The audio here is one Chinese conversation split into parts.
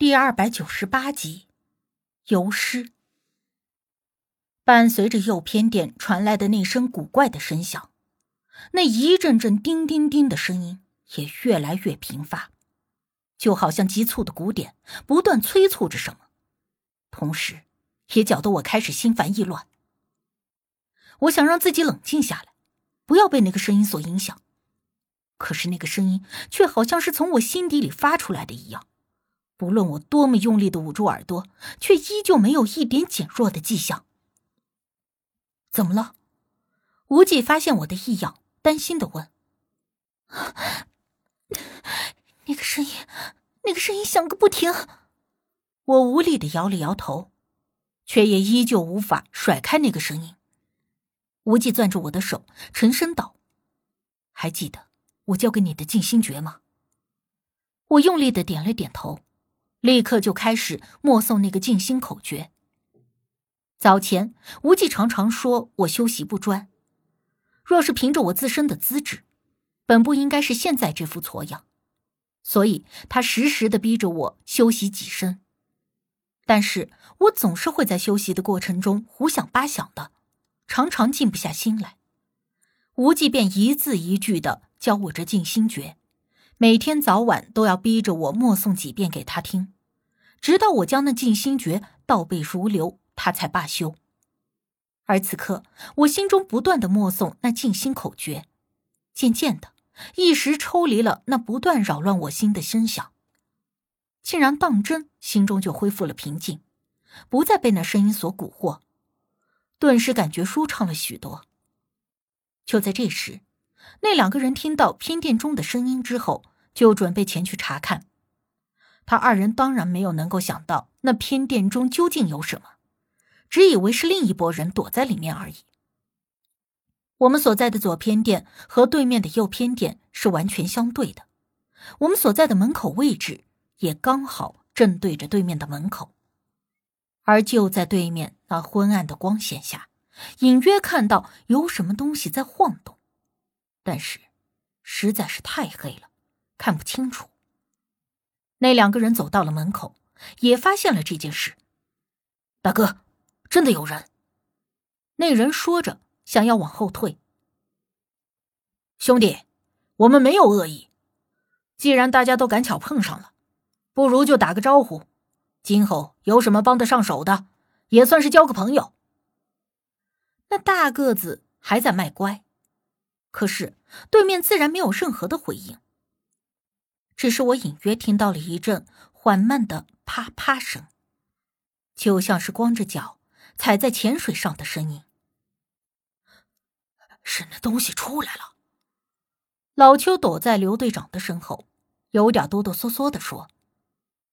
第二百九十八集，游尸。伴随着右偏殿传来的那声古怪的声响，那一阵阵叮叮叮的声音也越来越频发，就好像急促的鼓点不断催促着什么，同时也搅得我开始心烦意乱。我想让自己冷静下来，不要被那个声音所影响，可是那个声音却好像是从我心底里发出来的一样，不论我多么用力的捂住耳朵，却依旧没有一点减弱的迹象。怎么了？无忌发现我的异样，担心的问：“那个声音，那个声音响个不停。”我无力的摇了摇头，却也依旧无法甩开那个声音。无忌攥住我的手，沉声道：“还记得我教给你的静心诀吗？”我用力的点了点头，立刻就开始默诵那个静心口诀。早前，无忌常常说我修习不专。若是凭着我自身的资质，本不应该是现在这副挫样。所以他时时的逼着我修习己身。但是我总是会在修习的过程中胡想八想的，常常静不下心来。无忌便一字一句的教我这静心诀，每天早晚都要逼着我默诵几遍给他听，直到我将那静心诀倒背如流。他才罢休。而此刻，我心中不断的默诵那静心口诀，渐渐的，一时抽离了那不断扰乱我心的声响，竟然当真心中就恢复了平静，不再被那声音所蛊惑，顿时感觉舒畅了许多。就在这时，那两个人听到偏殿中的声音之后，就准备前去查看。他二人当然没有能够想到那偏殿中究竟有什么。只以为是另一拨人躲在里面而已。我们所在的左偏殿和对面的右偏殿是完全相对的，我们所在的门口位置也刚好正对着对面的门口，而就在对面那昏暗的光线下，隐约看到有什么东西在晃动，但是实在是太黑了，看不清楚。那两个人走到了门口，也发现了这件事，大哥。真的有人。那人说着，想要往后退。兄弟，我们没有恶意。既然大家都赶巧碰上了，不如就打个招呼。今后有什么帮得上手的，也算是交个朋友。那大个子还在卖乖，可是对面自然没有任何的回应。只是我隐约听到了一阵缓慢的啪啪声，就像是光着脚。踩在浅水上的声音，是那东西出来了。老邱躲在刘队长的身后，有点哆哆嗦嗦的说：“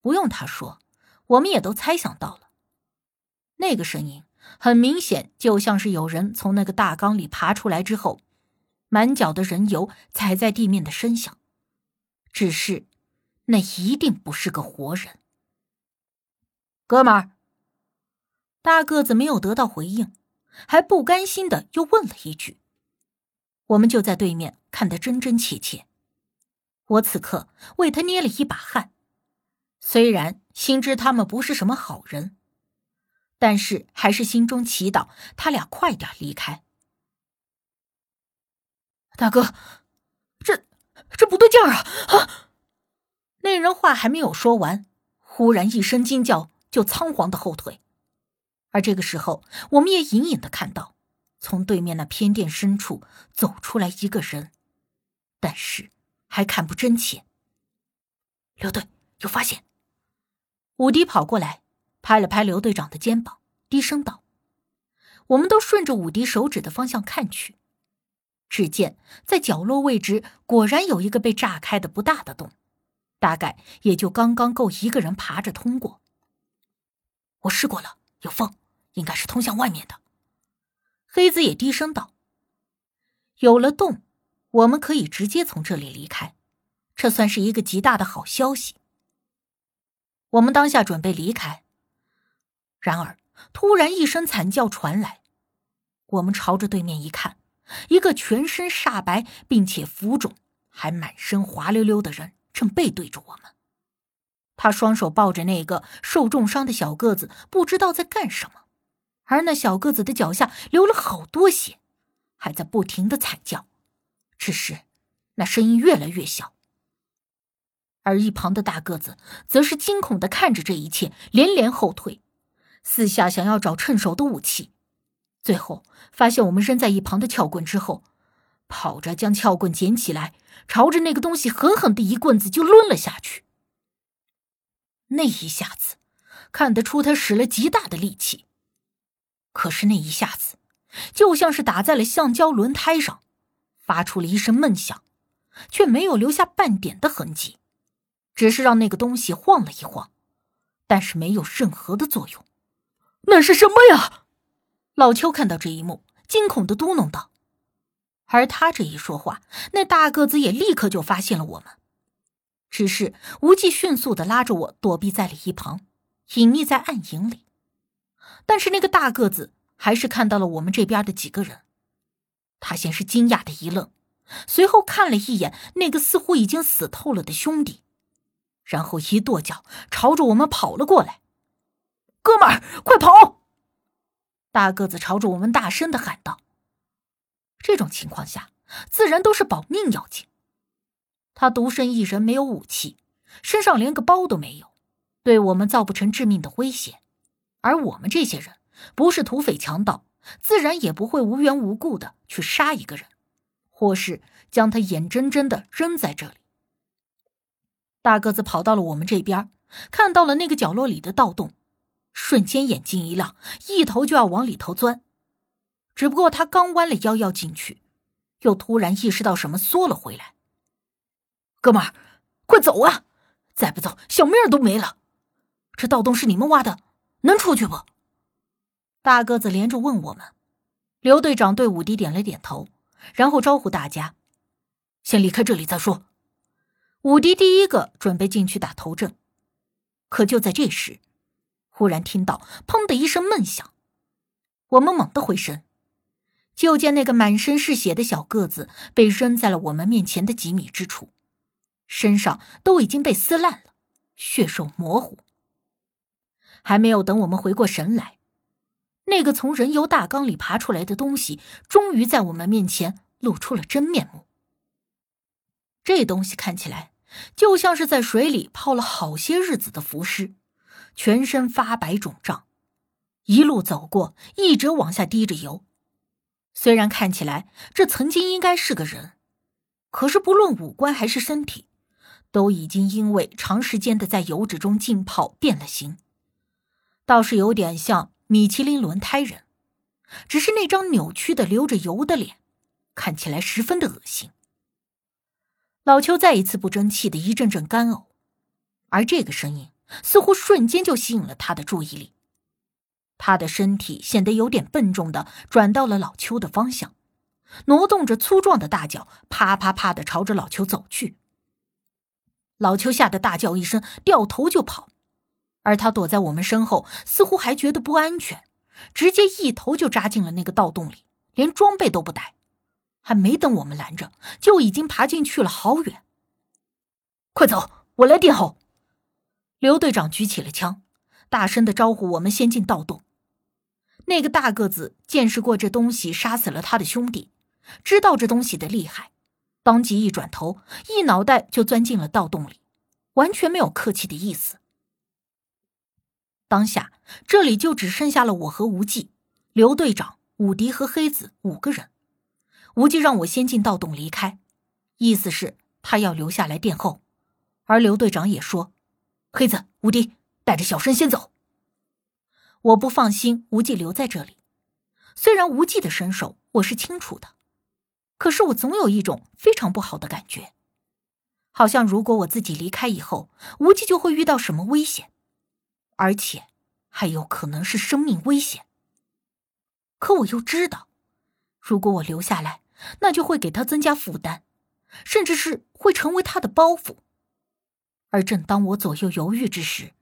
不用他说，我们也都猜想到了。那个声音很明显，就像是有人从那个大缸里爬出来之后，满脚的人油踩在地面的声响。只是，那一定不是个活人。哥们儿。”大个子没有得到回应，还不甘心的又问了一句：“我们就在对面看得真真切切。”我此刻为他捏了一把汗，虽然心知他们不是什么好人，但是还是心中祈祷他俩快点离开。大哥，这不对劲儿啊！啊！那人话还没有说完，忽然一声惊叫，就仓皇的后退。而这个时候，我们也隐隐的看到，从对面那偏殿深处走出来一个人，但是还看不真切。刘队有发现，武迪跑过来，拍了拍刘队长的肩膀，低声道：“我们都顺着武迪手指的方向看去，只见在角落位置果然有一个被炸开的不大的洞，大概也就刚刚够一个人爬着通过。我试过了，有缝。”应该是通向外面的。黑子也低声道：“有了洞，我们可以直接从这里离开，这算是一个极大的好消息。”我们当下准备离开，然而突然一声惨叫传来，我们朝着对面一看，一个全身煞白并且浮肿、还满身滑溜溜的人正背对着我们。他双手抱着那个受重伤的小个子，不知道在干什么，而那小个子的脚下流了好多血，还在不停的惨叫，只是那声音越来越小。而一旁的大个子则是惊恐的看着这一切，连连后退，四下想要找趁手的武器，最后发现我们扔在一旁的撬棍之后，跑着将撬棍捡起来，朝着那个东西狠狠的一棍子就抡了下去。那一下子，看得出他使了极大的力气。可是那一下子，就像是打在了橡胶轮胎上，发出了一声闷响，却没有留下半点的痕迹，只是让那个东西晃了一晃，但是没有任何的作用。那是什么呀？老邱看到这一幕，惊恐的嘟哝道。而他这一说话，那大个子也立刻就发现了我们。只是无忌迅速的拉着我躲避在了一旁，隐匿在暗影里。但是那个大个子还是看到了我们这边的几个人，他先是惊讶的一愣，随后看了一眼那个似乎已经死透了的兄弟，然后一跺脚朝着我们跑了过来。哥们儿，快跑！大个子朝着我们大声的喊道。这种情况下，自然都是保命要紧。他独身一人，没有武器，身上连个包都没有，对我们造不成致命的威胁。而我们这些人不是土匪强盗，自然也不会无缘无故的去杀一个人，或是将他眼睁睁的扔在这里。大个子跑到了我们这边，看到了那个角落里的盗洞，瞬间眼睛一亮，一头就要往里头钻。只不过他刚弯了腰要进去，又突然意识到什么，缩了回来。哥们儿，快走啊！再不走，小命都没了。这盗洞是你们挖的，能出去不？大个子连着问我们。刘队长对武迪点了点头，然后招呼大家：“先离开这里再说。”武迪第一个准备进去打头阵，可就在这时，忽然听到“砰”的一声闷响，我们猛地回身，就见那个满身是血的小个子被扔在了我们面前的几米之处。身上都已经被撕烂了，血肉模糊。还没有等我们回过神来，那个从人油大缸里爬出来的东西，终于在我们面前露出了真面目。这东西看起来就像是在水里泡了好些日子的浮尸，全身发白肿胀，一路走过，一直往下滴着油。虽然看起来这曾经应该是个人，可是不论五官还是身体。都已经因为长时间的在油脂中浸泡变了形，倒是有点像米其林轮胎人，只是那张扭曲的流着油的脸，看起来十分的恶心。老邱再一次不争气的一阵阵干呕，而这个声音似乎瞬间就吸引了他的注意力，他的身体显得有点笨重的转到了老邱的方向，挪动着粗壮的大脚，啪啪啪的朝着老邱走去。老邱吓得大叫一声，掉头就跑，而他躲在我们身后，似乎还觉得不安全，直接一头就扎进了那个盗洞里，连装备都不带，还没等我们拦着，就已经爬进去了好远。快走，我来殿后。刘队长举起了枪，大声的招呼我们先进盗洞。那个大个子见识过这东西杀死了他的兄弟，知道这东西的厉害。当即一转头，一脑袋就钻进了盗洞里，完全没有客气的意思。当下这里就只剩下了我和无忌、刘队长、武迪和黑子五个人。无忌让我先进盗洞离开，意思是他要留下来殿后。而刘队长也说：“黑子、武迪带着小申先走。”我不放心无忌留在这里，虽然无忌的身手我是清楚的。可是我总有一种非常不好的感觉，好像如果我自己离开以后，无忌就会遇到什么危险，而且还有可能是生命危险。可我又知道，如果我留下来，那就会给他增加负担，甚至是会成为他的包袱。而正当我左右犹豫之时，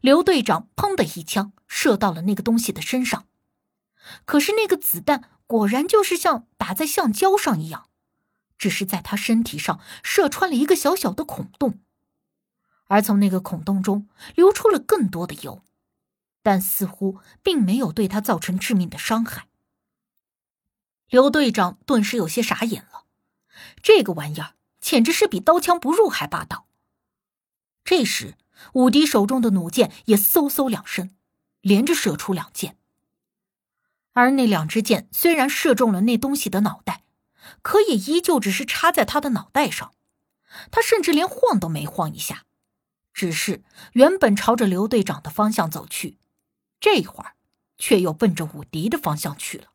刘队长砰的一枪射到了那个东西的身上，可是那个子弹。果然就是像打在橡胶上一样，只是在他身体上射穿了一个小小的孔洞，而从那个孔洞中流出了更多的油，但似乎并没有对他造成致命的伤害。刘队长顿时有些傻眼了，这个玩意儿简直是比刀枪不入还霸道。这时，武迪手中的弩箭也嗖嗖两声，连着射出两箭。而那两支箭虽然射中了那东西的脑袋，可也依旧只是插在他的脑袋上，他甚至连晃都没晃一下，只是原本朝着刘队长的方向走去，这会儿却又奔着武迪的方向去了。